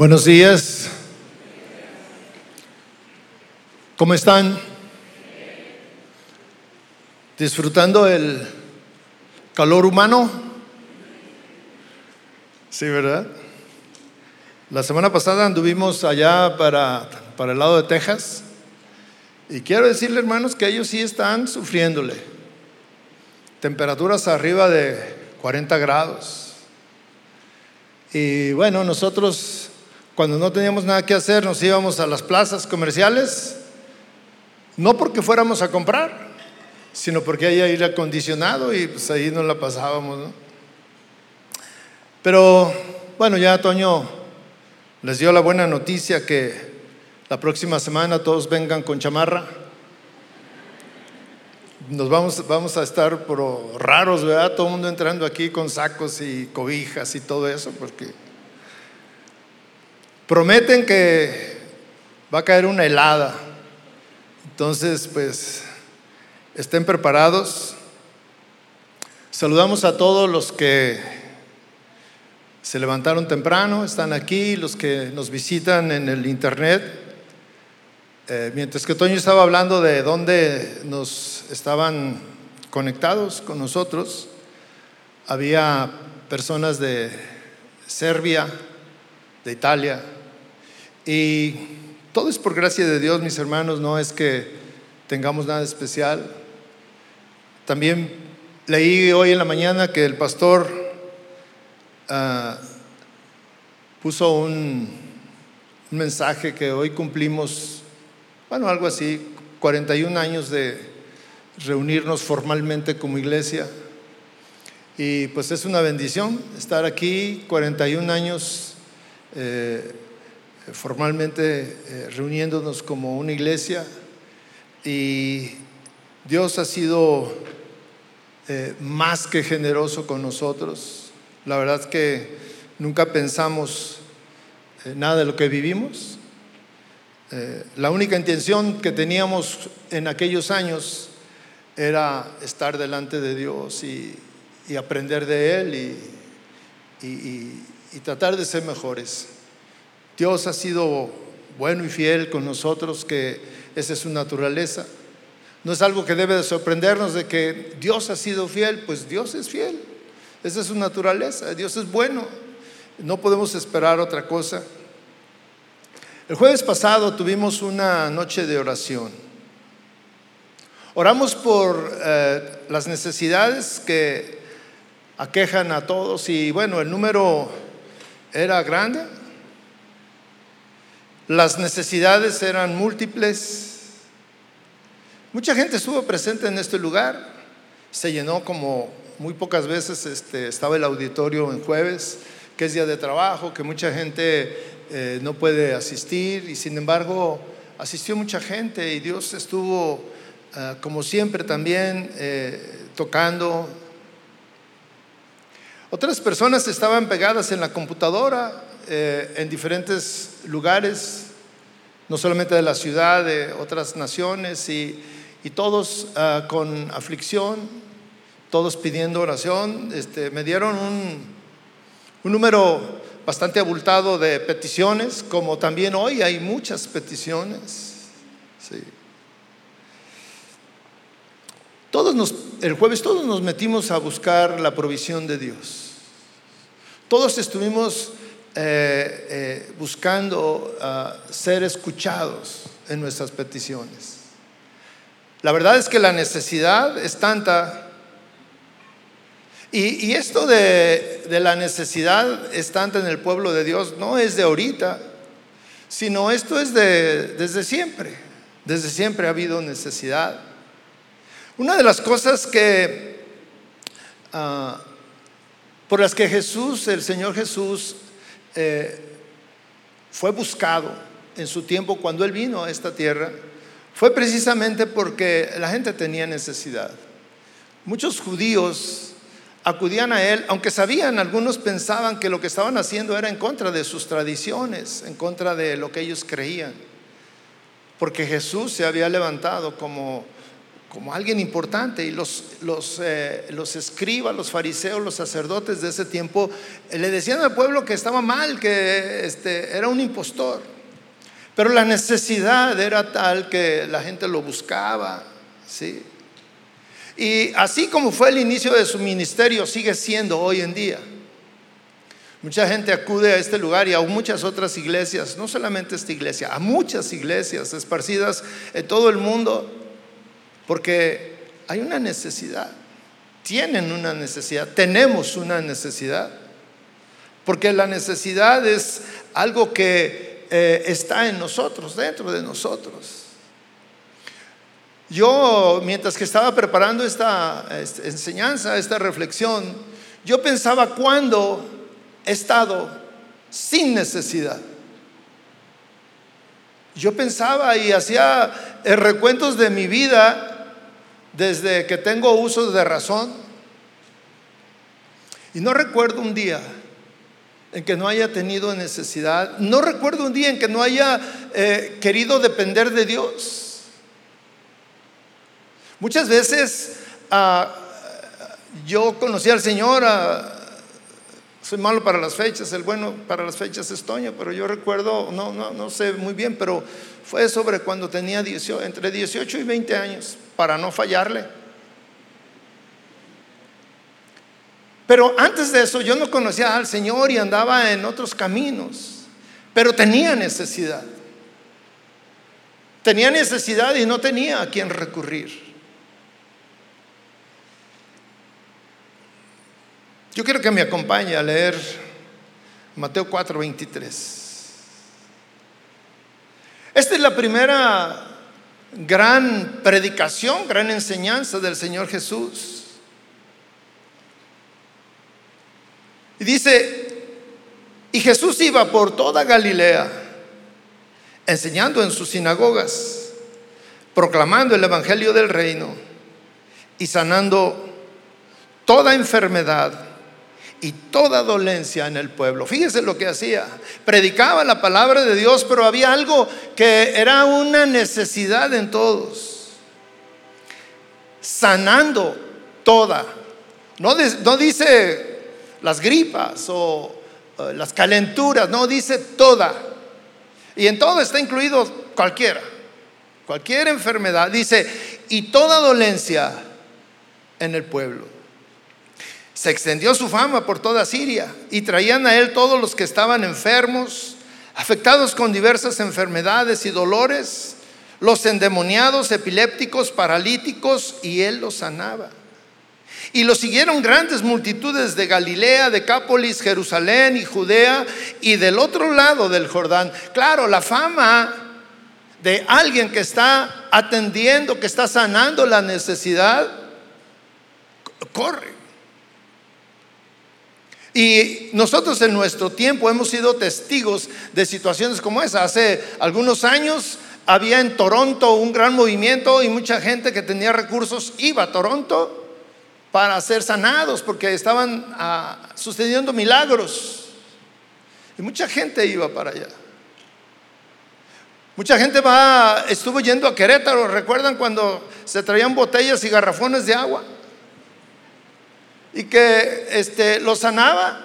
Buenos días. ¿Cómo están? ¿Disfrutando el calor humano? Sí, ¿verdad? La semana pasada anduvimos allá para, para el lado de Texas y quiero decirle, hermanos, que ellos sí están sufriéndole. Temperaturas arriba de 40 grados. Y bueno, nosotros cuando no teníamos nada que hacer, nos íbamos a las plazas comerciales, no porque fuéramos a comprar, sino porque hay aire acondicionado y pues ahí nos la pasábamos. Pero bueno, ya Toño les dio la buena noticia que la próxima semana todos vengan con chamarra. Nos vamos, vamos a estar por raros, ¿verdad? Todo el mundo entrando aquí con sacos y cobijas y todo eso, porque Prometen que va a caer una helada. Entonces, pues, estén preparados. Saludamos a todos los que se levantaron temprano, están aquí, los que nos visitan en el internet. Eh, mientras que Toño estaba hablando de dónde nos estaban conectados con nosotros, había personas de Serbia, de Italia, y todo es por gracia de Dios, mis hermanos, no es que tengamos nada especial. También leí hoy en la mañana que el pastor ah, puso un, un mensaje que hoy cumplimos, bueno, algo así, 41 años de reunirnos formalmente como iglesia. Y pues es una bendición estar aquí, 41 años eh, formalmente eh, reuniéndonos como una iglesia y Dios ha sido eh, más que generoso con nosotros. La verdad es que nunca pensamos eh, nada de lo que vivimos. la única intención que teníamos en aquellos años era estar delante de Dios y, aprender de Él y tratar de ser mejores. Dios ha sido bueno y fiel con nosotros, que esa es su naturaleza. No es algo que debe de sorprendernos de que Dios ha sido fiel, pues Dios es fiel. Esa es su naturaleza, Dios es bueno. No podemos esperar otra cosa. El jueves pasado tuvimos una noche de oración. Oramos por eh, las necesidades que aquejan a todos y bueno, el número era grande, las necesidades eran múltiples. Mucha gente estuvo presente en este lugar. Se llenó como muy pocas veces. Este, estaba el auditorio en jueves, que es día de trabajo, que mucha gente eh, no puede asistir. Y sin embargo, asistió mucha gente y Dios estuvo, ah, como siempre, también eh, tocando. Otras personas estaban pegadas en la computadora eh, en diferentes lugares, no solamente de la ciudad, de otras naciones, y, todos ah, con aflicción, todos pidiendo oración. Este, me dieron un, un número bastante abultado de peticiones, como también hoy hay muchas peticiones. Todos nos, el jueves todos nos metimos a buscar la provisión de Dios. Todos estuvimos eh, eh, buscando ah, ser escuchados en nuestras peticiones. La verdad es que la necesidad es tanta. Y, esto de, la necesidad es tanta en el pueblo de Dios no es de ahorita, sino esto es de, desde siempre. Desde siempre ha habido necesidad. Una de las cosas que ah, por las que Jesús, el Señor Jesús, eh, fue buscado en su tiempo cuando él vino a esta tierra fue precisamente porque la gente tenía necesidad. Muchos judíos acudían a él, aunque sabían, algunos pensaban que lo que estaban haciendo era en contra de sus tradiciones, en contra de lo que ellos creían, porque Jesús se había levantado como como alguien importante y los, los, eh, los, escribas, los fariseos, los sacerdotes de ese tiempo eh, le decían al pueblo que estaba mal, que este, era un impostor. Pero la necesidad era tal que la gente lo buscaba, ¿sí? Y así como fue el inicio de su ministerio, sigue siendo hoy en día. Mucha gente acude a este lugar y a muchas otras iglesias, no solamente esta iglesia, a muchas iglesias esparcidas en todo el mundo, porque hay una necesidad, tienen una necesidad, tenemos una necesidad, porque la necesidad es algo que eh, está en nosotros, dentro de nosotros. Yo, mientras que estaba preparando esta, esta enseñanza, esta reflexión, yo pensaba cuándo he estado sin necesidad. Yo pensaba y hacía eh, recuentos de mi vida desde que tengo uso de razón. Y no recuerdo un día en que no haya tenido necesidad. No recuerdo un día en que no haya eh, querido depender de Dios. Muchas veces ah, yo conocí al Señor, ah, soy malo para las fechas, el bueno para las fechas es Toño, pero yo recuerdo, no, no, no sé muy bien, pero fue sobre cuando tenía entre 18 y 20 años para no fallarle. Pero antes de eso yo no conocía al Señor y andaba en otros caminos, pero tenía necesidad. Tenía necesidad y no tenía a quien recurrir. Yo quiero que me acompañe a leer Mateo 4:23. Esta es la primera gran predicación, gran enseñanza del Señor Jesús. Y dice, y Jesús iba por toda Galilea, enseñando en sus sinagogas, proclamando el Evangelio del reino y sanando toda enfermedad y toda dolencia en el pueblo. Fíjese lo que hacía. Predicaba la palabra de Dios, pero había algo que era una necesidad en todos. Sanando toda. No, dice las gripas o eh, las calenturas, no dice toda. Y en todo está incluido cualquiera. Cualquier enfermedad. Dice, y toda dolencia en el pueblo. Se extendió su fama por toda Siria y traían a él todos los que estaban enfermos, afectados con diversas enfermedades y dolores, los endemoniados, epilépticos, paralíticos, y él los sanaba. Y lo siguieron grandes multitudes de Galilea, de Cápolis, Jerusalén y Judea y del otro lado del Jordán. Claro, la fama de alguien que está atendiendo, que está sanando la necesidad, corre. Y nosotros en nuestro tiempo hemos sido testigos de situaciones como esa. Hace algunos años había en Toronto un gran movimiento y mucha gente que tenía recursos iba a Toronto para ser sanados porque estaban ah, sucediendo milagros. Y mucha gente iba para allá. Mucha gente va, estuvo yendo a Querétaro, ¿recuerdan cuando se traían botellas y garrafones de agua? Y que este, lo sanaba.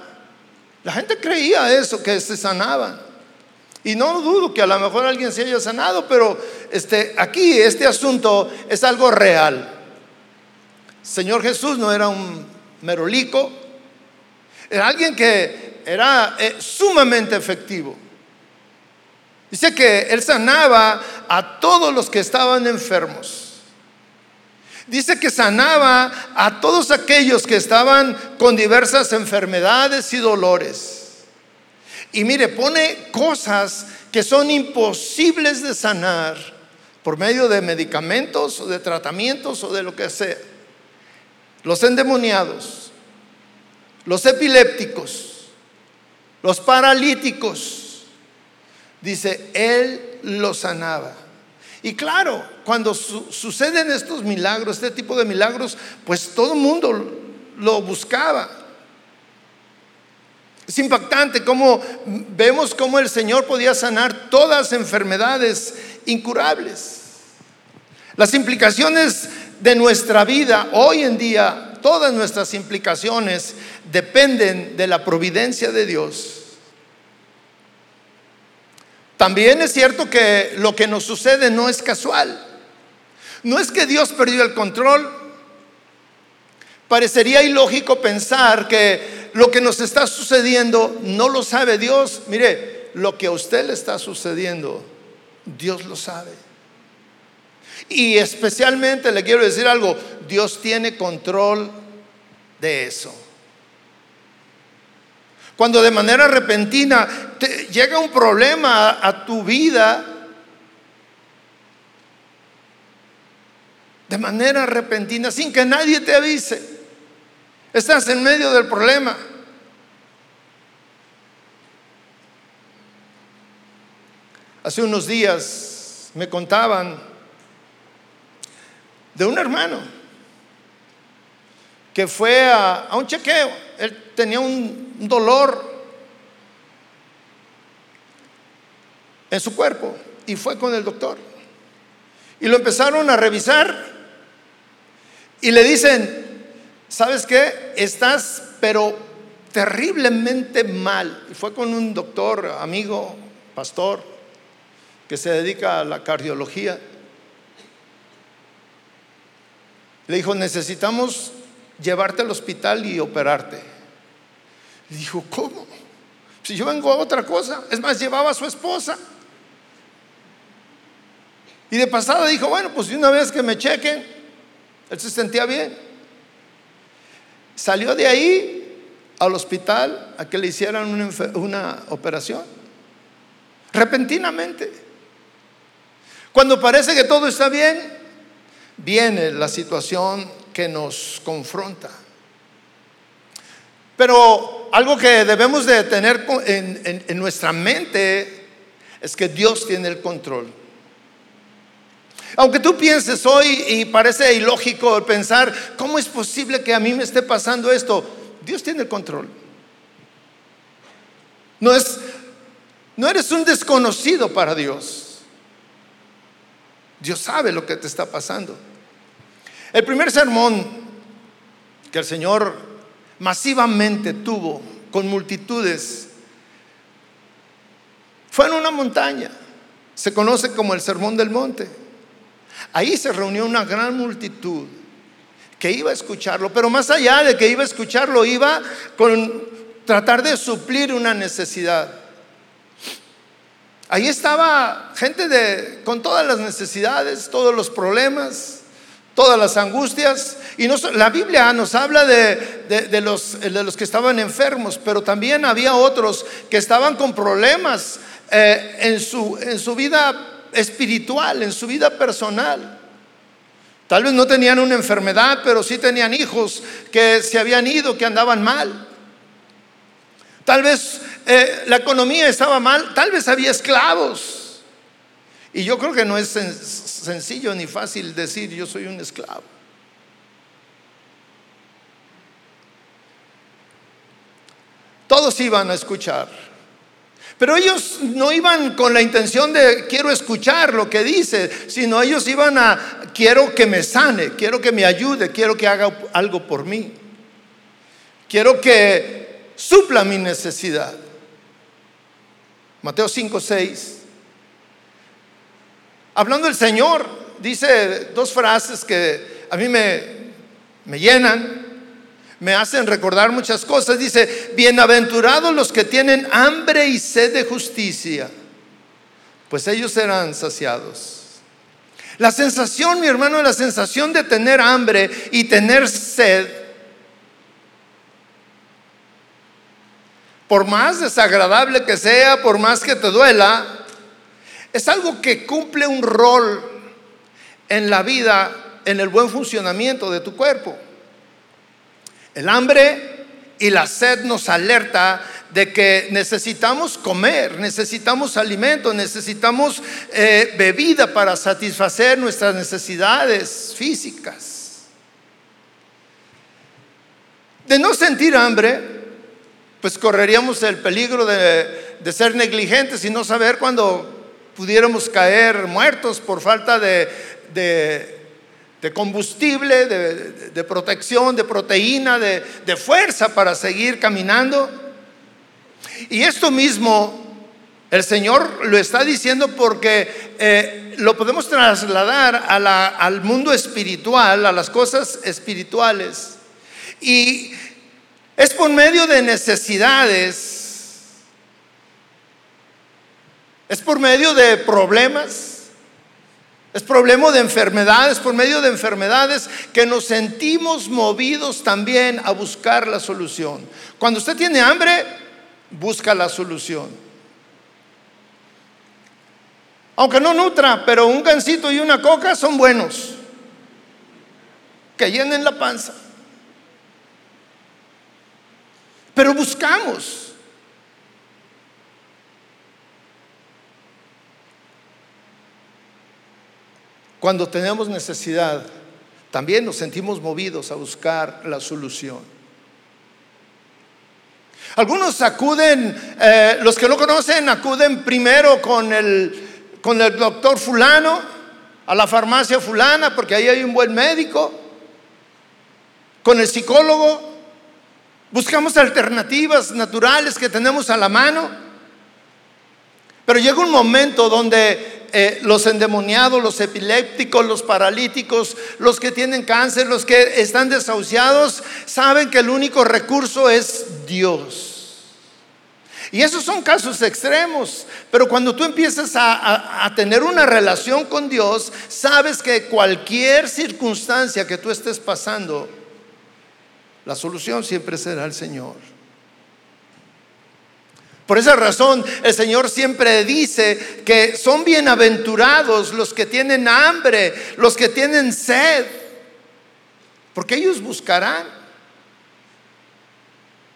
La gente creía eso, que se sanaban. Y no dudo que a lo mejor alguien se haya sanado, pero este, aquí este asunto es algo real. Señor Jesús no era un merolico, era alguien que era eh, sumamente efectivo. Dice que él sanaba a todos los que estaban enfermos. Dice que sanaba a todos aquellos que estaban con diversas enfermedades y dolores. Y mire, pone cosas que son imposibles de sanar por medio de medicamentos o de tratamientos o de lo que sea. Los endemoniados, los epilépticos, los paralíticos. Dice, Él los sanaba. Y claro, cuando suceden estos milagros, este tipo de milagros, pues todo el mundo lo buscaba. Es impactante cómo vemos cómo el Señor podía sanar todas enfermedades incurables. Las implicaciones de nuestra vida hoy en día, todas nuestras implicaciones dependen de la providencia de Dios. También es cierto que lo que nos sucede no es casual. No es que Dios perdió el control. Parecería ilógico pensar que lo que nos está sucediendo no lo sabe Dios. Mire, lo que a usted le está sucediendo, Dios lo sabe. Y especialmente le quiero decir algo, Dios tiene control de eso. Cuando de manera repentina te llega un problema a tu vida, de manera repentina, sin que nadie te avise, estás en medio del problema. Hace unos días me contaban de un hermano que fue a, un chequeo. Tenía un dolor en su cuerpo y fue con el doctor. Y lo empezaron a revisar y le dicen, ¿sabes qué? Estás pero terriblemente mal. Y fue con un doctor, amigo, pastor, que se dedica a la cardiología. Le dijo, necesitamos llevarte al hospital y operarte. Y dijo, ¿cómo? Si yo vengo a otra cosa. Es más, llevaba a su esposa. Y de pasada dijo, bueno, pues una vez que me chequen, él se sentía bien. Salió de ahí al hospital a que le hicieran una operación. Repentinamente. Cuando parece que todo está bien, viene la situación que nos confronta. Pero algo que debemos de tener en, nuestra mente es que Dios tiene el control. Aunque tú pienses hoy y parece ilógico pensar, ¿cómo es posible que a mí me esté pasando esto? Dios tiene el control. No es no eres un desconocido para Dios. Dios sabe lo que te está pasando. El primer sermón que el Señor masivamente tuvo con multitudes fue en una montaña. Se conoce como el Sermón del Monte. Ahí se reunió una gran multitud que iba a escucharlo, pero más allá de que iba a escucharlo, iba con tratar de suplir una necesidad. Ahí estaba gente de, con todas las necesidades, todos los problemas, todas las angustias. Y la Biblia nos habla de, los, de, los, que estaban enfermos, pero también había otros que estaban con problemas eh, en, su, en su vida espiritual, en su vida personal. Tal vez no tenían una enfermedad, pero sí tenían hijos que se habían ido, que andaban mal. Tal vez eh, la economía estaba mal, tal vez había esclavos. Y yo creo que no es sencillo ni fácil decir yo soy un esclavo. Todos iban a escuchar. Pero ellos no iban con la intención de quiero escuchar lo que dice, sino ellos iban a quiero que me sane, quiero que me ayude, quiero que haga algo por mí. Quiero que supla mi necesidad. Mateo 5, 6. Hablando el Señor, dice dos frases que a mí me, me llenan, me hacen recordar muchas cosas. Dice, bienaventurados los que tienen hambre y sed de justicia, pues ellos serán saciados. La sensación, mi hermano, la sensación de tener hambre y tener sed por más desagradable que sea, por más que te duela, es algo que cumple un rol en la vida, en el buen funcionamiento de tu cuerpo. El hambre y la sed nos alerta de que necesitamos comer, necesitamos alimento, necesitamos eh, bebida para satisfacer nuestras necesidades físicas. De no sentir hambre, pues correríamos el peligro de, ser negligentes y no saber cuándo pudiéramos caer muertos por falta de, de combustible, de, protección, de proteína, de, fuerza para seguir caminando. Y esto mismo el Señor lo está diciendo porque eh, lo podemos trasladar al mundo espiritual, a las cosas espirituales. Y es por medio de necesidades, es por medio de problemas, es problema de enfermedades, por medio de enfermedades que nos sentimos movidos también a buscar la solución. Cuando usted tiene hambre, busca la solución. Aunque no nutra, pero un gansito y una coca son buenos. Que llenen la panza. Pero buscamos. Cuando tenemos necesidad, también nos sentimos movidos a buscar la solución. Algunos acuden, eh, los que no conocen, acuden primero con el, con el doctor fulano, a la farmacia fulana, porque ahí hay un buen médico, con el psicólogo. Buscamos alternativas naturales que tenemos a la mano. Pero llega un momento donde eh, los endemoniados, los epilépticos, los paralíticos, los que tienen cáncer, los que están desahuciados, saben que el único recurso es Dios. Y esos son casos extremos, pero cuando tú empiezas a, tener una relación con Dios, sabes que cualquier circunstancia que tú estés pasando, la solución siempre será el Señor. Por esa razón el Señor siempre dice que son bienaventurados los que tienen hambre, los que tienen sed, porque ellos buscarán.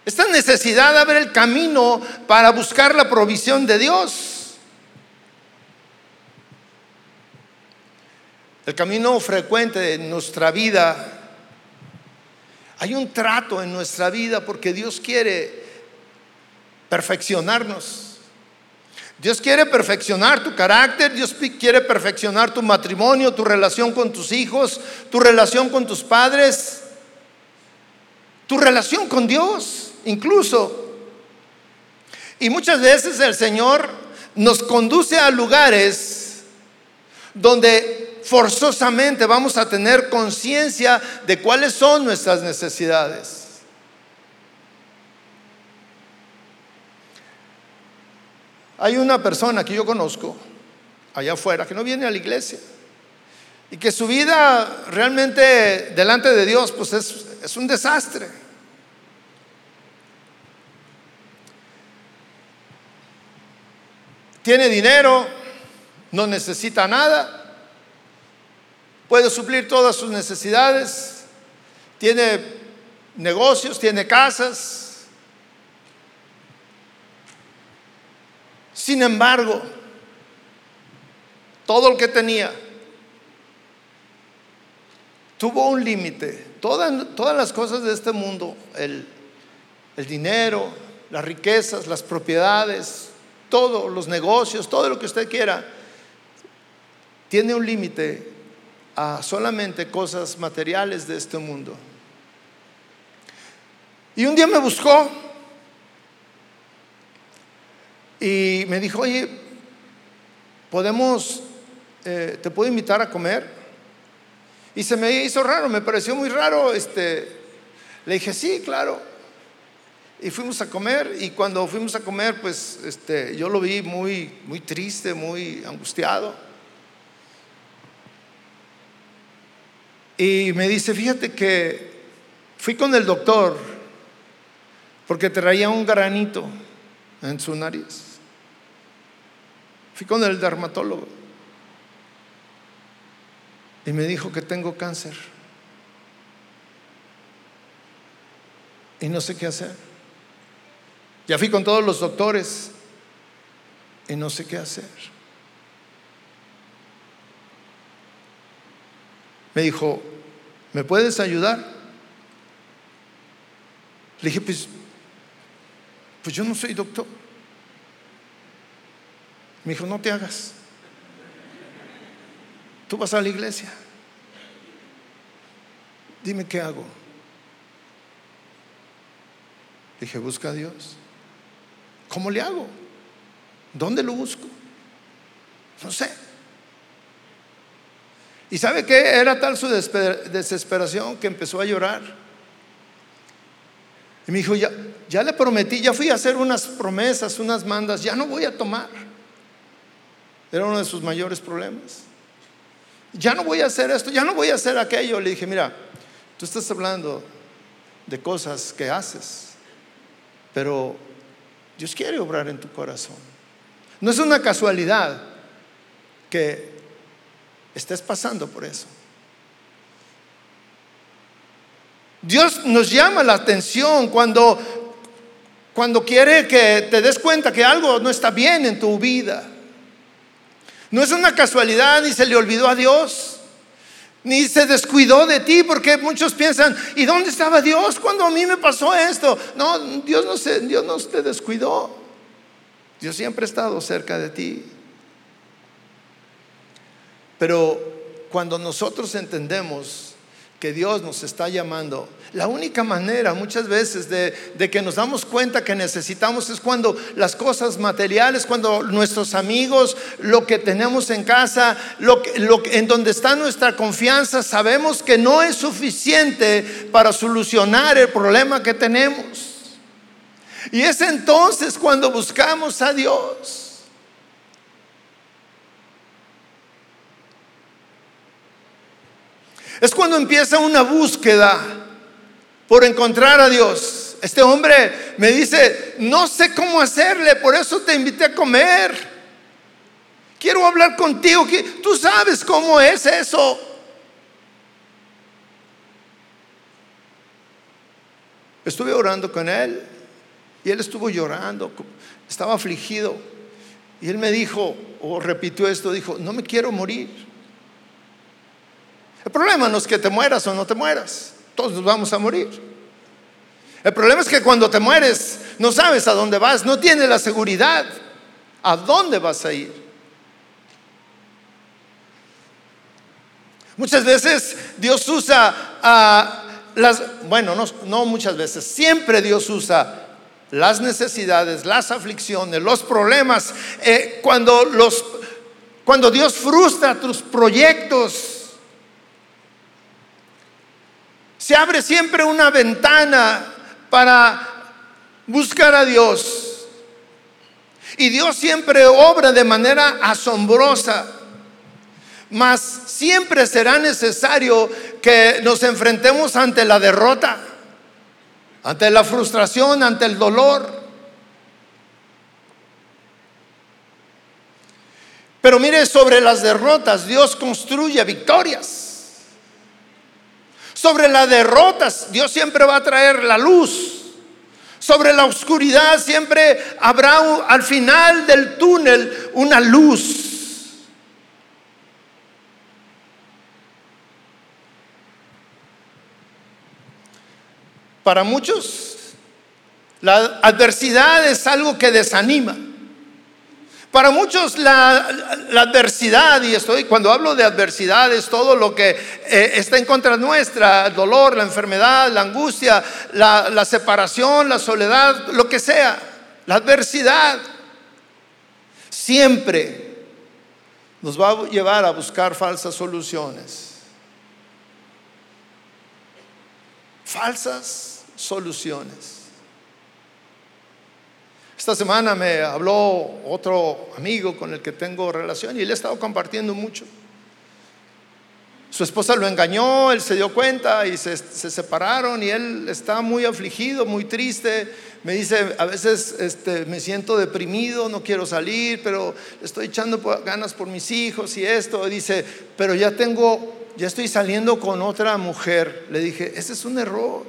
Esta necesidad de abrir el camino para buscar la provisión de Dios. El camino frecuente en nuestra vida, hay un trato en nuestra vida porque Dios quiere perfeccionarnos. Dios quiere perfeccionar tu carácter, Dios quiere perfeccionar tu matrimonio, tu relación con tus hijos, tu relación con tus padres, tu relación con Dios incluso. Y muchas veces el Señor nos conduce a lugares donde forzosamente vamos a tener conciencia de cuáles son nuestras necesidades. Hay una persona que yo conozco allá afuera que no viene a la iglesia y que su vida realmente delante de Dios pues es, es un desastre. Tiene dinero, no necesita nada, puede suplir todas sus necesidades, tiene negocios, tiene casas, Sin embargo, todo lo que tenía tuvo un límite. Todas, todas, las cosas de este mundo, el, el dinero, las riquezas, las propiedades, todos los negocios, todo lo que usted quiera, tiene un límite a solamente cosas materiales de este mundo. Y un día me buscó y me dijo, oye, podemos, eh, te puedo invitar a comer. Y se me hizo raro, me pareció muy raro. Este, le dije, sí, claro. Y fuimos a comer y cuando fuimos a comer, pues este, yo lo vi muy, muy triste, muy angustiado. Y me dice, fíjate que fui con el doctor porque traía un granito en su nariz. Fui con el dermatólogo y me dijo que tengo cáncer. Y no sé qué hacer. Ya fui con todos los doctores y no sé qué hacer. Me dijo, ¿me puedes ayudar? Le dije, pues, pues yo no soy doctor. Me dijo, no te hagas. Tú vas a la iglesia. Dime qué hago. Dije, busca a Dios. ¿Cómo le hago? ¿Dónde lo busco? No sé. ¿Y sabe qué? Era tal su desesperación que empezó a llorar. Y me dijo, ya, ya le prometí, ya fui a hacer unas promesas, unas mandas, ya no voy a tomar. Era uno de sus mayores problemas. Ya no voy a hacer esto, ya no voy a hacer aquello. Le dije, mira, tú estás hablando de cosas que haces, pero Dios quiere obrar en tu corazón. No es una casualidad que estés pasando por eso. Dios nos llama la atención cuando, cuando quiere que te des cuenta que algo no está bien en tu vida. No es una casualidad ni se le olvidó a Dios, ni se descuidó de ti, porque muchos piensan, ¿y dónde estaba Dios cuando a mí me pasó esto? No, Dios no, se, Dios no te descuidó. Dios siempre ha estado cerca de ti. Pero cuando nosotros entendemos que Dios nos está llamando. La única manera muchas veces de, que nos damos cuenta que necesitamos es cuando las cosas materiales, cuando nuestros amigos, lo que tenemos en casa, lo lo en donde está nuestra confianza, sabemos que no es suficiente para solucionar el problema que tenemos. Y es entonces cuando buscamos a Dios. Es cuando empieza una búsqueda por encontrar a Dios. Este hombre me dice, no sé cómo hacerle, por eso te invité a comer. Quiero hablar contigo, tú sabes cómo es eso. Estuve orando con él y él estuvo llorando, estaba afligido. Y él me dijo, o repitió esto, dijo, no me quiero morir. El problema no es que te mueras o no te mueras, todos vamos a morir. El problema es que cuando te mueres no sabes a dónde vas, no tienes la seguridad a dónde vas a ir. Muchas veces Dios usa a las, bueno, no, muchas veces, siempre Dios usa las necesidades, las aflicciones, los problemas, eh, cuando, los, cuando Dios frustra tus proyectos, se abre siempre una ventana para buscar a Dios. Y Dios siempre obra de manera asombrosa. Mas siempre será necesario que nos enfrentemos ante la derrota, ante la frustración, ante el dolor. Pero mire, sobre las derrotas Dios construye victorias. Sobre las derrotas, Dios siempre va a traer la luz. Sobre la oscuridad siempre habrá al final del túnel una luz. Para muchos, la adversidad es algo que desanima. Para muchos la, adversidad, y estoy cuando hablo de adversidad es todo lo que eh, está en contra nuestra, el dolor, la enfermedad, la angustia, la, la separación, la soledad, lo que sea, la adversidad, siempre nos va a llevar a buscar falsas soluciones. Falsas soluciones. Esta semana me habló otro amigo con el que tengo relación y él ha estado compartiendo mucho. Su esposa lo engañó, él se dio cuenta y se, separaron y él está muy afligido, muy triste. Me dice, a veces este, me siento deprimido, no quiero salir, pero estoy echando ganas por mis hijos y esto. dice, pero ya tengo, ya estoy saliendo con otra mujer. Le dije, ese es un error.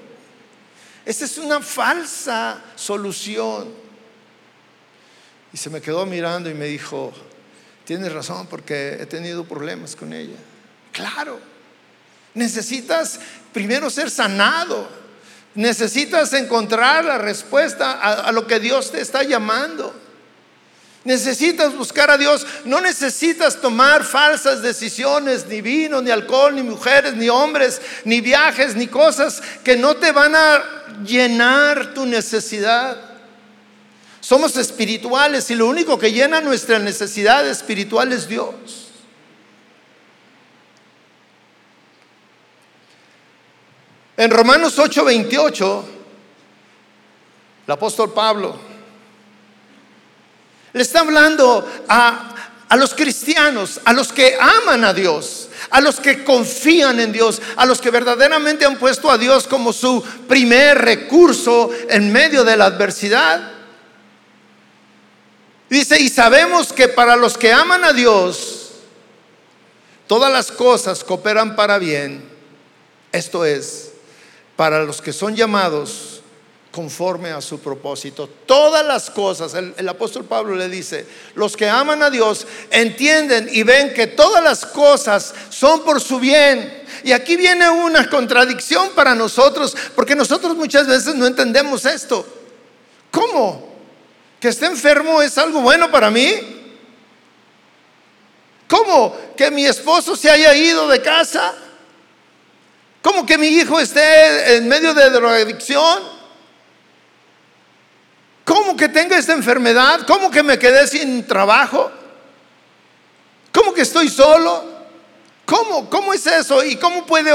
Esa es una falsa solución. Y se me quedó mirando y me dijo, tienes razón porque he tenido problemas con ella. Claro, necesitas primero ser sanado, necesitas encontrar la respuesta a, lo que Dios te está llamando. Necesitas buscar a Dios, no necesitas tomar falsas decisiones, ni vino, ni alcohol, ni mujeres, ni hombres, ni viajes, ni cosas que no te van a llenar tu necesidad. Somos espirituales y lo único que llena nuestra necesidad espiritual es Dios. En Romanos 8:28, el apóstol Pablo le está hablando a, a los cristianos, a los que aman a Dios, a los que confían en Dios, a los que verdaderamente han puesto a Dios como su primer recurso en medio de la adversidad. Dice, y sabemos que para los que aman a Dios, todas las cosas cooperan para bien. Esto es, para los que son llamados conforme a su propósito. Todas las cosas, el, apóstol Pablo le dice, los que aman a Dios entienden y ven que todas las cosas son por su bien. Y aquí viene una contradicción para nosotros, porque nosotros muchas veces no entendemos esto. ¿Cómo? ¿Que esté enfermo es algo bueno para mí? ¿Cómo? ¿Que mi esposo se haya ido de casa? ¿Cómo que mi hijo esté en medio de drogadicción? ¿Cómo que tenga esta enfermedad? ¿Cómo que me quedé sin trabajo? ¿Cómo que estoy solo? ¿Cómo? ¿Cómo es eso? ¿Y cómo puede,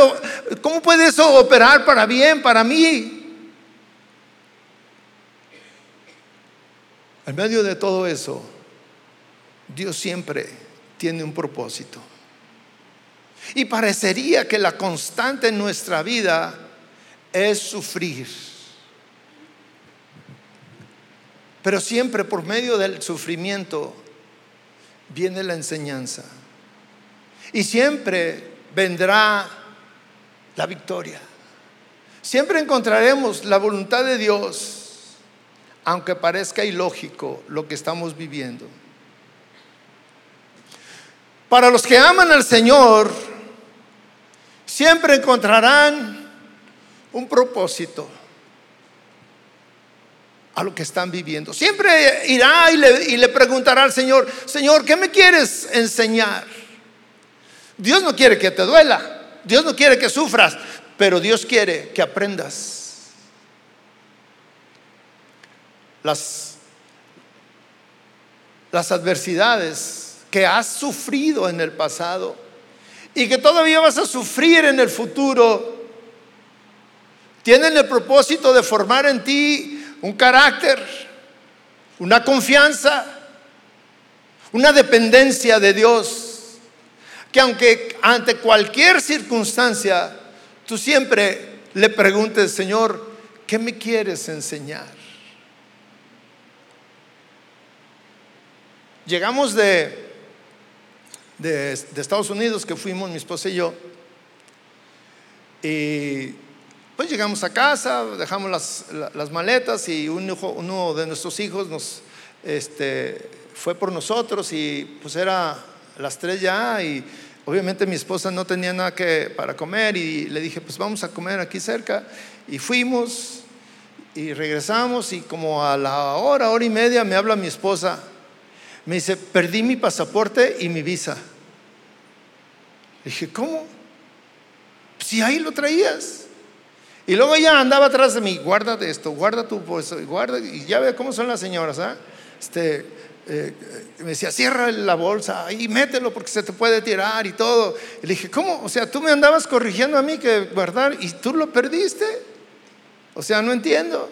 cómo puede eso operar para bien, para mí? En medio de todo eso, Dios siempre tiene un propósito. Y parecería que la constante en nuestra vida es sufrir Pero siempre por medio del sufrimiento viene la enseñanza. Y siempre vendrá la victoria. Siempre encontraremos la voluntad de Dios, aunque parezca ilógico lo que estamos viviendo. Para los que aman al Señor, siempre encontrarán un propósito a lo que están viviendo. Siempre irá y le, preguntará al Señor, Señor, ¿qué me quieres enseñar? Dios no quiere que te duela, Dios no quiere que sufras, pero Dios quiere que aprendas. Las, adversidades que has sufrido en el pasado y que todavía vas a sufrir en el futuro, tienen el propósito de formar en ti un carácter, una confianza, una dependencia de Dios, que aunque ante cualquier circunstancia tú siempre le preguntes, Señor, ¿qué me quieres enseñar? Llegamos de, de, Estados Unidos, que fuimos mi esposa y yo, y pues llegamos a casa, dejamos las, maletas y uno de nuestros hijos nos este, fue por nosotros y pues era las tres ya y obviamente mi esposa no tenía nada que, para comer y le dije pues vamos a comer aquí cerca y fuimos y regresamos y como a la hora, hora y media me habla mi esposa, me dice perdí mi pasaporte y mi visa. Le dije, ¿cómo? Si ahí lo traías. Y luego ella andaba atrás de mí, guarda de esto, guarda tu bolso, guarda, y ya ve cómo son las señoras, ¿ah? Este, eh, me decía, cierra la bolsa y mételo porque se te puede tirar y todo. Le dije, ¿cómo? O sea, tú me andabas corrigiendo a mí que guardar y tú lo perdiste. O sea, no entiendo.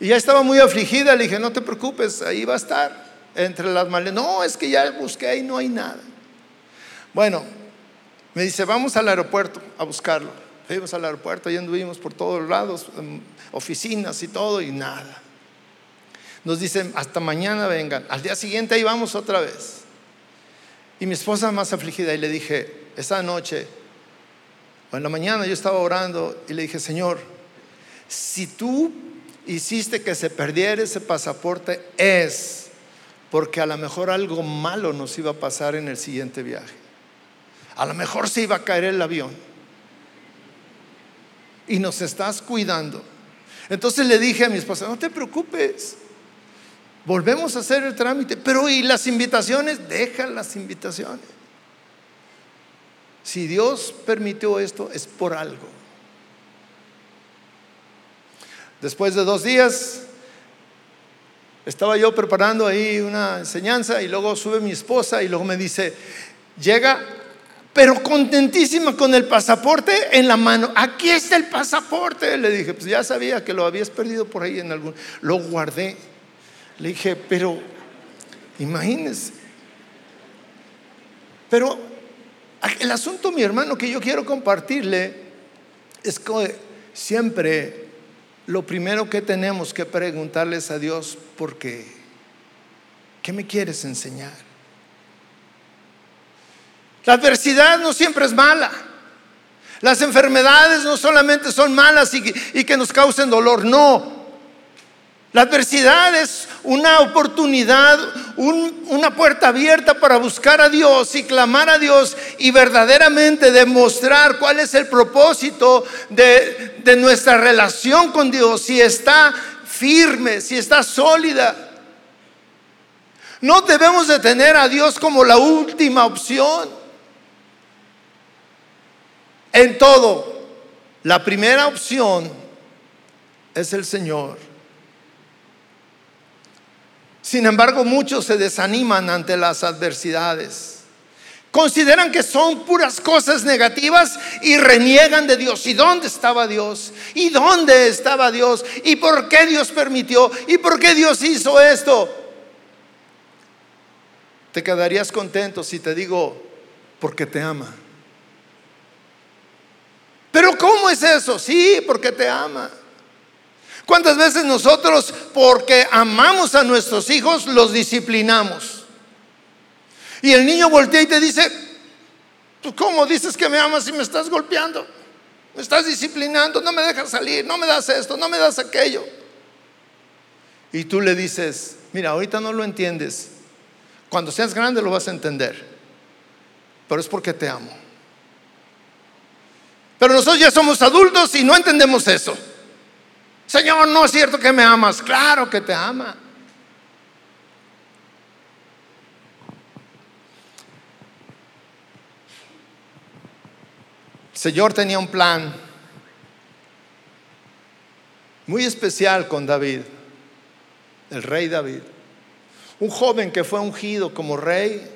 Y ya estaba muy afligida, le dije, no te preocupes, ahí va a estar. Entre las maletas. No, es que ya busqué y no hay nada. Bueno, me dice, vamos al aeropuerto a buscarlo. Fuimos al aeropuerto y anduvimos por todos lados, oficinas y todo, y nada. Nos dicen, hasta mañana vengan. Al día siguiente ahí vamos otra vez. Y mi esposa más afligida, y le dije, esa noche, o en la mañana yo estaba orando y le dije, Señor, si tú hiciste que se perdiera ese pasaporte, es porque a lo mejor algo malo nos iba a pasar en el siguiente viaje. A lo mejor se iba a caer el avión. Y nos estás cuidando. Entonces le dije a mi esposa, no te preocupes. volvemos a hacer el trámite. Pero ¿y las invitaciones? Deja las invitaciones. Si Dios permitió esto, es por algo. Después de dos días, estaba yo preparando ahí una enseñanza y luego sube mi esposa y luego me dice, llega, pero contentísima con el pasaporte en la mano. Aquí está el pasaporte. Le dije, pues ya sabía que lo habías perdido por ahí en algún. Lo guardé. Le dije, pero imagínense. Pero el asunto, mi hermano, que yo quiero compartirle es que siempre lo primero que tenemos que preguntarles a Dios, ¿por qué? ¿Qué me quieres enseñar? La adversidad no siempre es mala. Las enfermedades no solamente son malas y, y que nos causen dolor, no. La adversidad es una oportunidad, una puerta abierta para buscar a Dios y clamar a Dios y verdaderamente demostrar cuál es el propósito de, de nuestra relación con Dios, si está firme, si está sólida. No debemos de tener a Dios como la última opción. En todo, la primera opción es el Señor. Sin embargo, muchos se desaniman ante las adversidades. Consideran que son puras cosas negativas y reniegan de Dios. ¿Y dónde estaba Dios? ¿Y dónde estaba Dios? ¿Y por qué Dios permitió? ¿Y por qué Dios hizo esto? Te quedarías contento si te digo, porque te ama. Pero ¿cómo es eso? Sí, porque te ama. ¿Cuántas veces nosotros, porque amamos a nuestros hijos, los disciplinamos? Y el niño voltea y te dice, ¿tú cómo dices que me amas si me estás golpeando? Me estás disciplinando, no me dejas salir, no me das esto, no me das aquello. Y tú le dices, mira, ahorita no lo entiendes. Cuando seas grande lo vas a entender. Pero es porque te amo. Pero nosotros ya somos adultos y no entendemos eso. Señor, no es cierto que me amas. Claro que te ama. Señor tenía un plan muy especial con David, el rey David. Un joven que fue ungido como rey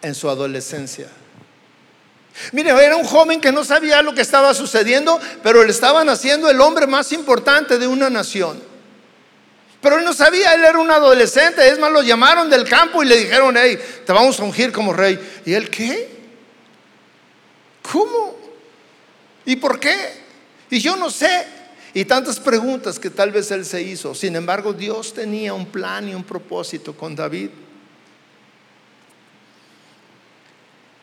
en su adolescencia. Mire, era un joven que no sabía lo que estaba sucediendo, pero le estaban haciendo el hombre más importante de una nación. Pero él no sabía, él era un adolescente. Es más, lo llamaron del campo y le dijeron, hey, te vamos a ungir como rey. ¿Y él qué? ¿Cómo? ¿Y por qué? Y yo no sé. Y tantas preguntas que tal vez él se hizo. Sin embargo, Dios tenía un plan y un propósito con David.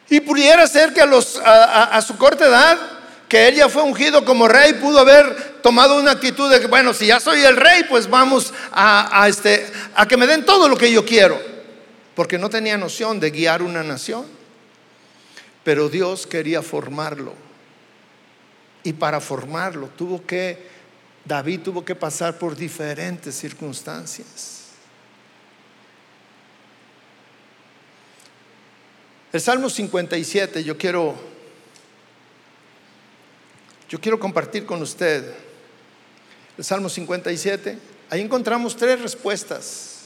Y pudiera ser que a, los, a, su corta edad, que él ya fue ungido como rey, pudo haber tomado una actitud de que, bueno, si ya soy el rey, pues vamos a, a, este, a que me den todo lo que yo quiero. Porque no tenía noción de guiar una nación. Pero Dios quería formarlo. Y para formarlo tuvo que, David tuvo que pasar por diferentes circunstancias. El Salmo 57, yo quiero, yo quiero compartir con usted. El Salmo 57, ahí encontramos tres respuestas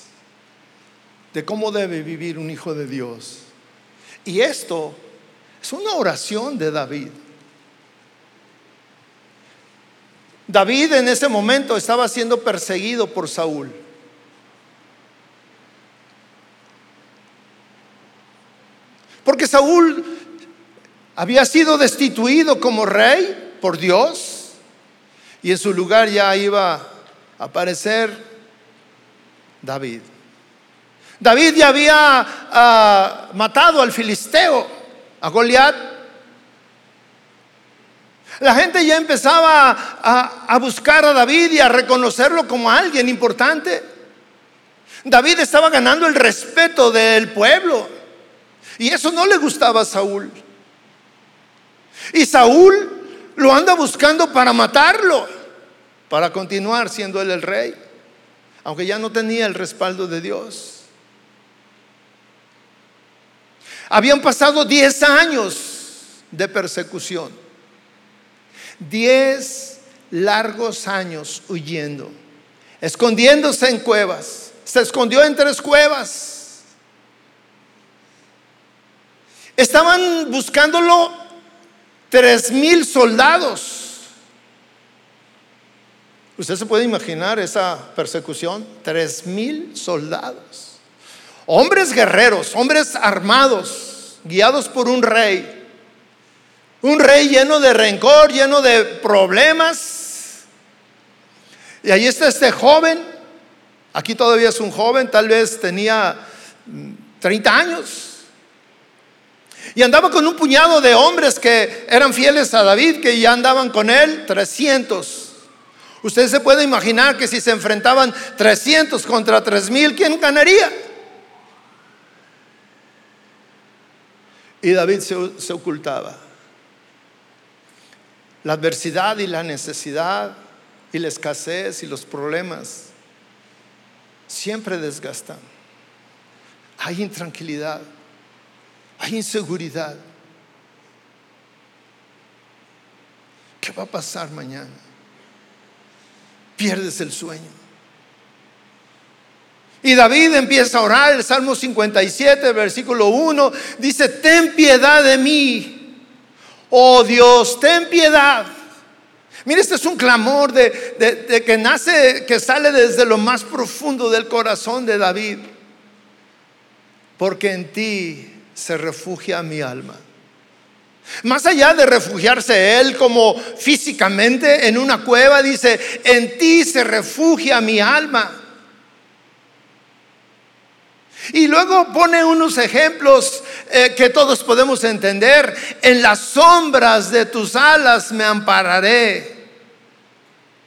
de cómo debe vivir un hijo de Dios. Y esto es una oración de David. David en ese momento estaba siendo perseguido por Saúl. Porque Saúl había sido destituido como rey por Dios y en su lugar ya iba a aparecer David. David ya había ah, matado al filisteo, a Goliat. La gente ya empezaba a buscar a David y a reconocerlo como alguien importante. David estaba ganando el respeto del pueblo. Y eso no le gustaba a Saúl. Y Saúl lo anda buscando para matarlo, para continuar siendo él el rey. aunque ya no tenía el respaldo de Dios. Habían pasado 10 años de persecución, 10 largos años huyendo, escondiéndose en cuevas. Se escondió en tres cuevas. Estaban buscándolo tres mil soldados. Usted se puede imaginar esa persecución, tres mil soldados. Hombres guerreros, hombres armados, guiados por un rey. Un rey lleno de rencor, lleno de problemas. Y ahí está este joven. Aquí todavía es un joven, tal vez tenía 30 mm, años. Y andaba con un puñado de hombres que eran fieles a David, que ya andaban con él, 300. Usted se puede imaginar que si se enfrentaban 300 contra 3000, ¿quién ganaría? Y David se, ocultaba. La adversidad y la necesidad y la escasez y los problemas siempre desgastan. Hay intranquilidad, hay inseguridad. ¿Qué va a pasar mañana? Pierdes el sueño. Y David empieza a orar, el Salmo 57, versículo 1, dice, ten piedad de mí, oh Dios, ten piedad. Mire, este es un clamor de, de, que nace, que sale desde lo más profundo del corazón de David, porque en ti se refugia mi alma. Más allá de refugiarse él como físicamente en una cueva, dice, en ti se refugia mi alma. Y luego pone unos ejemplos eh, que todos podemos entender. En las sombras de tus alas me ampararé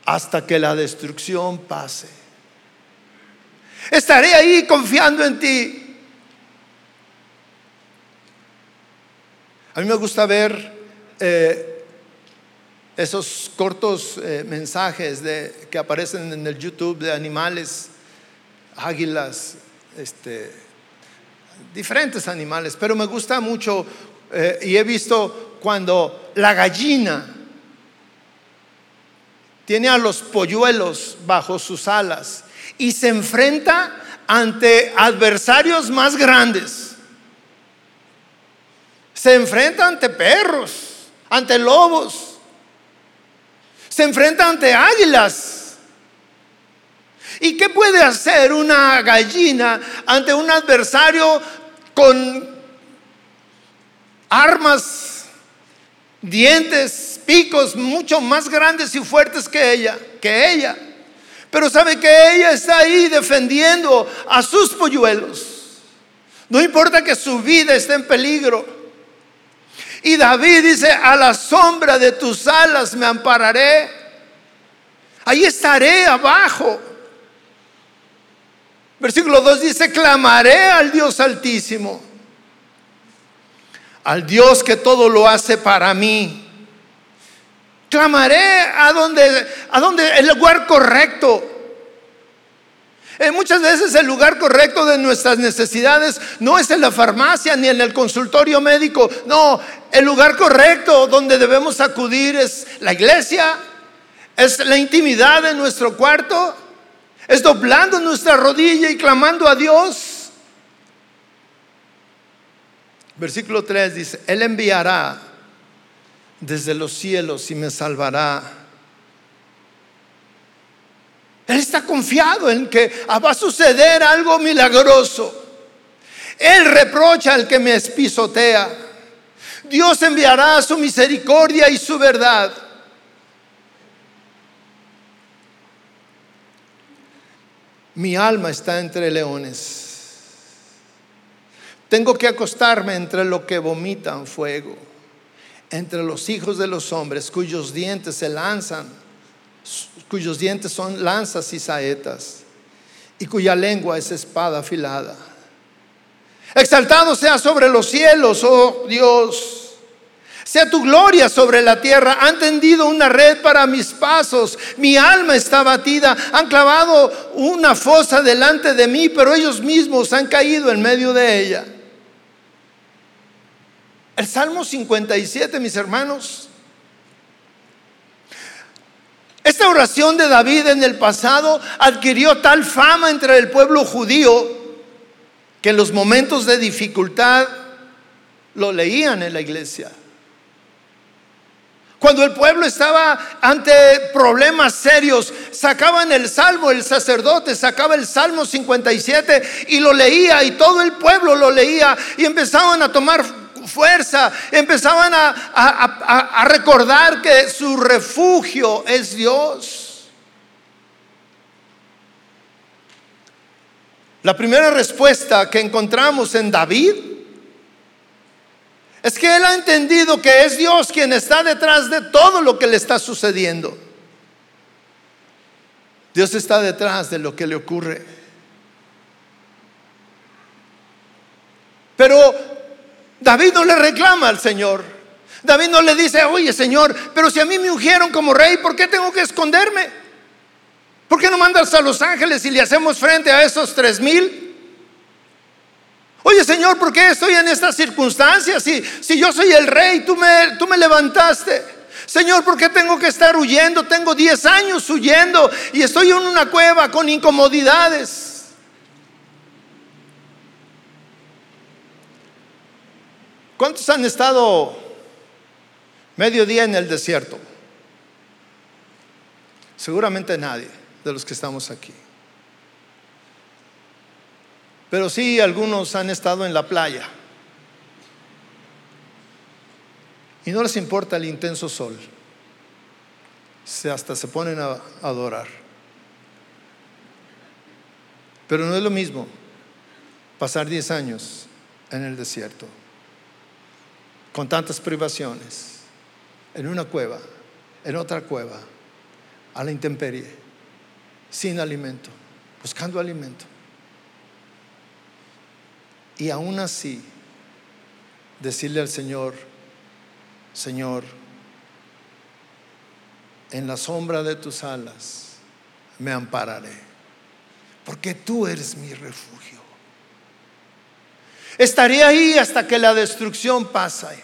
hasta que la destrucción pase. Estaré ahí confiando en ti. A mí me gusta ver eh, esos cortos eh, mensajes que aparecen en el YouTube de animales, águilas, este, diferentes animales, pero me gusta mucho eh, y he visto cuando la gallina tiene a los polluelos bajo sus alas y se enfrenta ante adversarios más grandes. Se enfrenta ante perros, ante lobos, se enfrenta ante águilas ¿Y qué puede hacer una gallina ante un adversario con armas, dientes, picos mucho más grandes y fuertes que ella, que ella? Pero sabe que ella está ahí defendiendo a sus polluelos. No importa que su vida esté en peligro. Y David dice, a la sombra de tus alas me ampararé. Ahí estaré abajo. Versículo 2 dice, clamaré al Dios altísimo, al Dios que todo lo hace para mí. Clamaré a donde, a donde el lugar correcto. Eh, muchas veces el lugar correcto de nuestras necesidades no es en la farmacia ni en el consultorio médico. No, el lugar correcto donde debemos acudir es la iglesia, es la intimidad de nuestro cuarto, es doblando nuestra rodilla y clamando a Dios. Versículo 3 dice, Él enviará desde los cielos y me salvará. Él está confiado en que va a suceder algo milagroso. Él reprocha al que me espisotea. Dios enviará su misericordia y su verdad. Mi alma está entre leones. Tengo que acostarme entre lo que vomitan fuego, entre los hijos de los hombres cuyos dientes se lanzan, cuyos dientes son lanzas y saetas, y cuya lengua es espada afilada. Exaltado sea sobre los cielos, oh Dios. Sea tu gloria sobre la tierra. Han tendido una red para mis pasos. Mi alma está batida. Han clavado una fosa delante de mí, pero ellos mismos han caído en medio de ella. El Salmo 57, mis hermanos. Esta oración de David en el pasado adquirió tal fama entre el pueblo judío que en los momentos de dificultad lo leían en la iglesia. Cuando el pueblo estaba ante problemas serios, sacaban el salmo, el sacerdote sacaba el salmo 57 y lo leía y todo el pueblo lo leía y empezaban a tomar fuerza, empezaban a, recordar que su refugio es Dios. La primera respuesta que encontramos en David es que él ha entendido que es Dios quien está detrás de todo lo que le está sucediendo. Dios está detrás de lo que le ocurre. Pero David no le reclama al Señor. David no le dice, oye Señor, pero si a mí me ungieron como rey, ¿por qué tengo que esconderme? ¿Por qué no mandas a los ángeles y le hacemos frente a esos tres mil? Oye Señor, ¿por qué estoy en estas circunstancias? Si, si yo soy el rey, tú me, tú me levantaste. Señor, ¿por qué tengo que estar huyendo? Tengo 10 años huyendo y estoy en una cueva con incomodidades. ¿Cuántos han estado mediodía en el desierto? Seguramente nadie de los que estamos aquí. Pero sí, algunos han estado en la playa. Y no les importa el intenso sol. Hasta se ponen a adorar. Pero no es lo mismo pasar 10 años en el desierto, con tantas privaciones, en una cueva, en otra cueva, a la intemperie, sin alimento, buscando alimento. Y aún así, decirle al Señor, Señor, en la sombra de tus alas me ampararé, porque tú eres mi refugio. Estaré ahí hasta que la destrucción pase.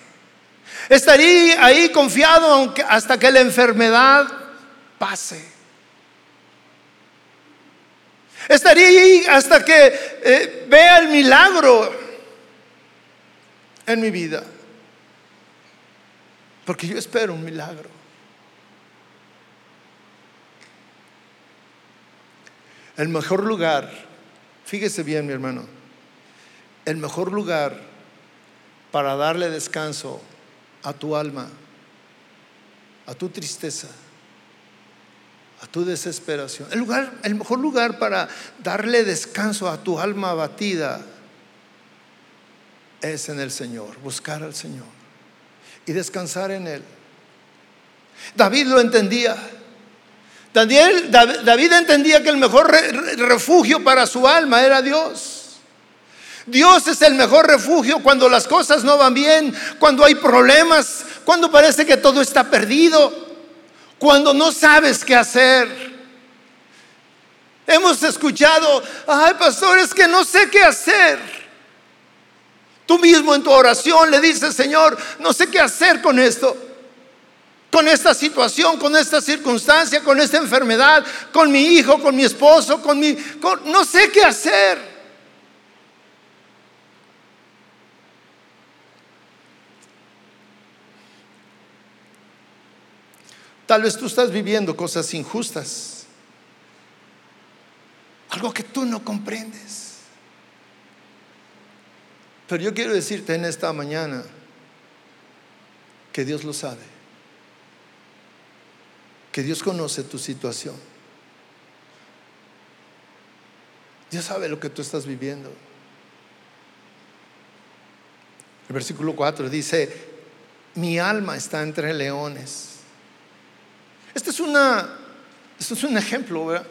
Estaré ahí confiado hasta que la enfermedad pase. Estaría ahí hasta que eh, vea el milagro en mi vida. Porque yo espero un milagro. El mejor lugar, fíjese bien mi hermano, el mejor lugar para darle descanso a tu alma, a tu tristeza, a tu desesperación. El, lugar, el mejor lugar para darle descanso a tu alma abatida es en el Señor, buscar al Señor y descansar en Él. David lo entendía. David entendía que el mejor refugio para su alma era Dios. Dios es el mejor refugio cuando las cosas no van bien, cuando hay problemas, cuando parece que todo está perdido cuando no sabes qué hacer. Hemos escuchado, ay pastor, es que no sé qué hacer. Tú mismo en tu oración le dices, Señor, no sé qué hacer con esto, con esta situación, con esta circunstancia, con esta enfermedad, con mi hijo, con mi esposo, con mi... no sé qué hacer. Tal vez tú estás viviendo cosas injustas, algo que tú no comprendes. Pero yo quiero decirte en esta mañana que Dios lo sabe, que Dios conoce tu situación. Dios sabe lo que tú estás viviendo. El versículo 4 dice, mi alma está entre leones este es, es un ejemplo.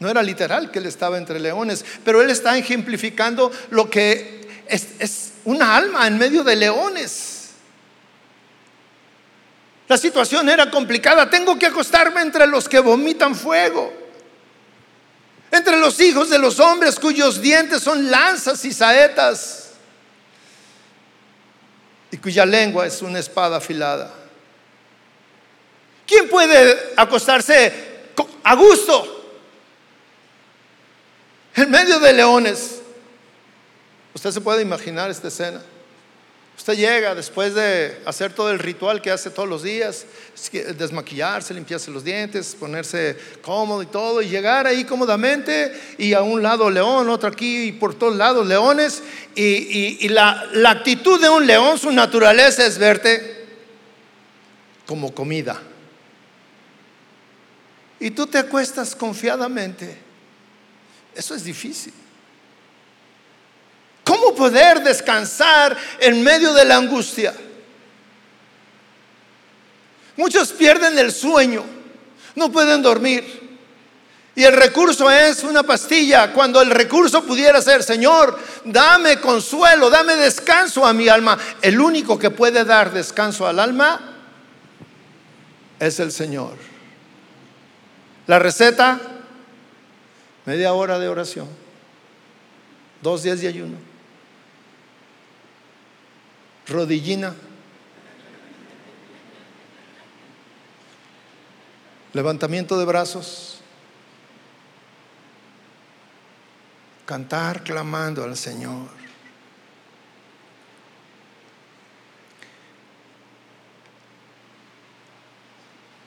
No era literal que él estaba entre leones, pero él está ejemplificando lo que es, es una alma en medio de leones. La situación era complicada. Tengo que acostarme entre los que vomitan fuego. Entre los hijos de los hombres cuyos dientes son lanzas y saetas. Y cuya lengua es una espada afilada. ¿Quién puede acostarse a gusto? En medio de leones. Usted se puede imaginar esta escena. Usted llega después de hacer todo el ritual que hace todos los días, desmaquillarse, limpiarse los dientes, ponerse cómodo y todo, y llegar ahí cómodamente, y a un lado león, otro aquí, y por todos lados leones, y, la, actitud de un león, su naturaleza es verte como comida. Y tú te acuestas confiadamente. Eso es difícil. ¿Cómo poder descansar en medio de la angustia? Muchos pierden el sueño, no pueden dormir. Y el recurso es una pastilla, cuando el recurso pudiera ser, Señor, dame consuelo, dame descanso a mi alma. El único que puede dar descanso al alma es el Señor. La receta, media hora de oración, dos días de ayuno rodillina, levantamiento de brazos, cantar clamando al Señor.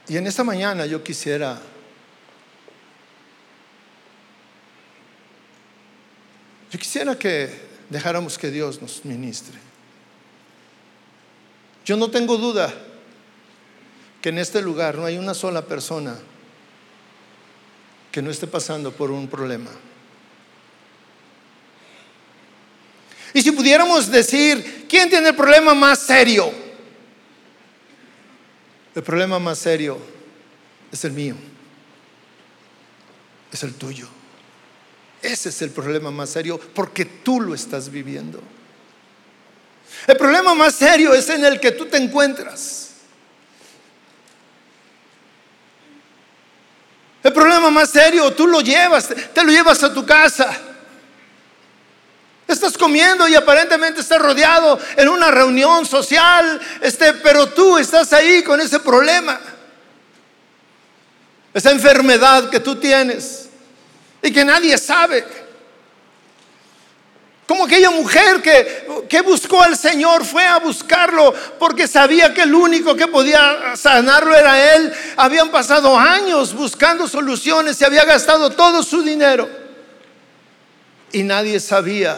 Y en esta mañana yo quisiera yo quisiera que dejáramos que Dios nos ministre. Yo no tengo duda que en este lugar no hay una sola persona que no esté pasando por un problema. Y si pudiéramos decir, ¿quién tiene el problema más serio? El problema más serio es el mío, es el tuyo. Ese es el problema más serio porque tú lo estás viviendo. El problema más serio es en el que tú te encuentras. El problema más serio tú lo llevas, te lo llevas a tu casa. Estás comiendo y aparentemente estás rodeado en una reunión social, este, pero tú estás ahí con ese problema. Esa enfermedad que tú tienes y que nadie sabe. Como aquella mujer que, que buscó al Señor, fue a buscarlo porque sabía que el único que podía sanarlo era Él. Habían pasado años buscando soluciones, se había gastado todo su dinero. Y nadie sabía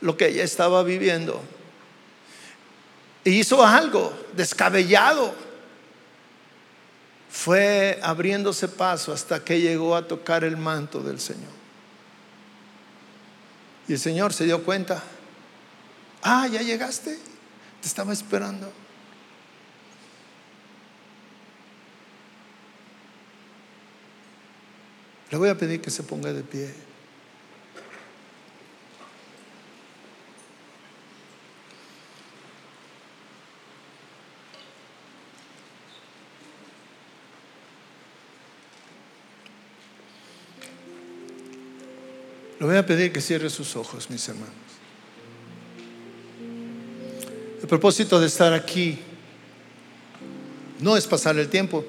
lo que ella estaba viviendo. Y hizo algo descabellado. Fue abriéndose paso hasta que llegó a tocar el manto del Señor. Y el Señor se dio cuenta, ah, ya llegaste, te estaba esperando. Le voy a pedir que se ponga de pie. Voy a pedir que cierre sus ojos, mis hermanos. El propósito de estar aquí no es pasar el tiempo.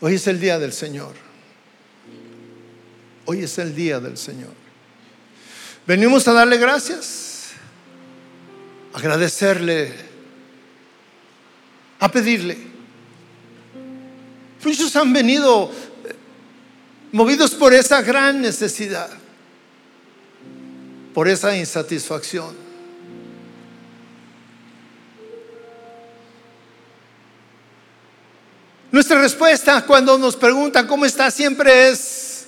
Hoy es el día del Señor. Hoy es el día del Señor. Venimos a darle gracias, agradecerle, a pedirle. Muchos han venido movidos por esa gran necesidad, por esa insatisfacción. Nuestra respuesta cuando nos preguntan cómo está siempre es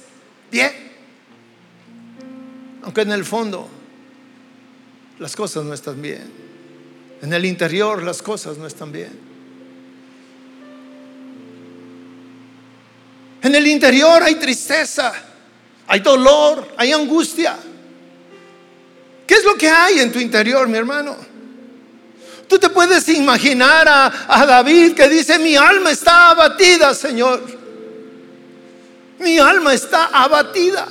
bien, aunque en el fondo las cosas no están bien, en el interior las cosas no están bien. En el interior hay tristeza, hay dolor, hay angustia. ¿Qué es lo que hay en tu interior, mi hermano? Tú te puedes imaginar a, a David que dice, mi alma está abatida, Señor. Mi alma está abatida.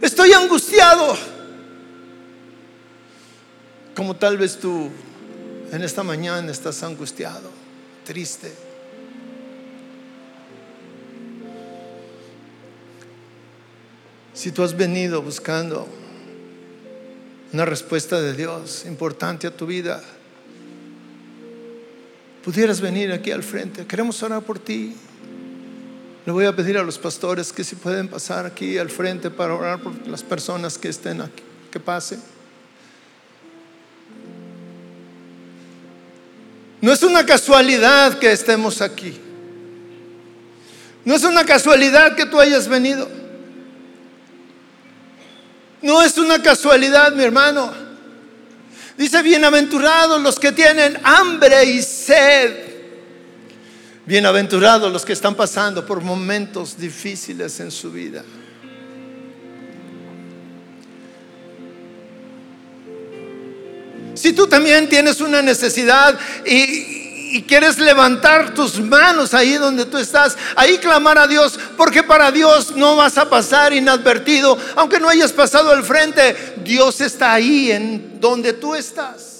Estoy angustiado. Como tal vez tú en esta mañana estás angustiado, triste. Si tú has venido buscando una respuesta de Dios importante a tu vida, pudieras venir aquí al frente. Queremos orar por ti. Le voy a pedir a los pastores que si pueden pasar aquí al frente para orar por las personas que estén aquí, que pasen. No es una casualidad que estemos aquí. No es una casualidad que tú hayas venido. No es una casualidad, mi hermano. Dice, bienaventurados los que tienen hambre y sed Bienaventurados los que están pasando por momentos difíciles en su vida. Si tú también tienes una necesidad y, quieres levantar tus manos ahí donde tú estás, ahí clamar a Dios, porque para Dios no vas a pasar inadvertido, aunque no hayas pasado al frente, Dios está ahí en donde tú estás.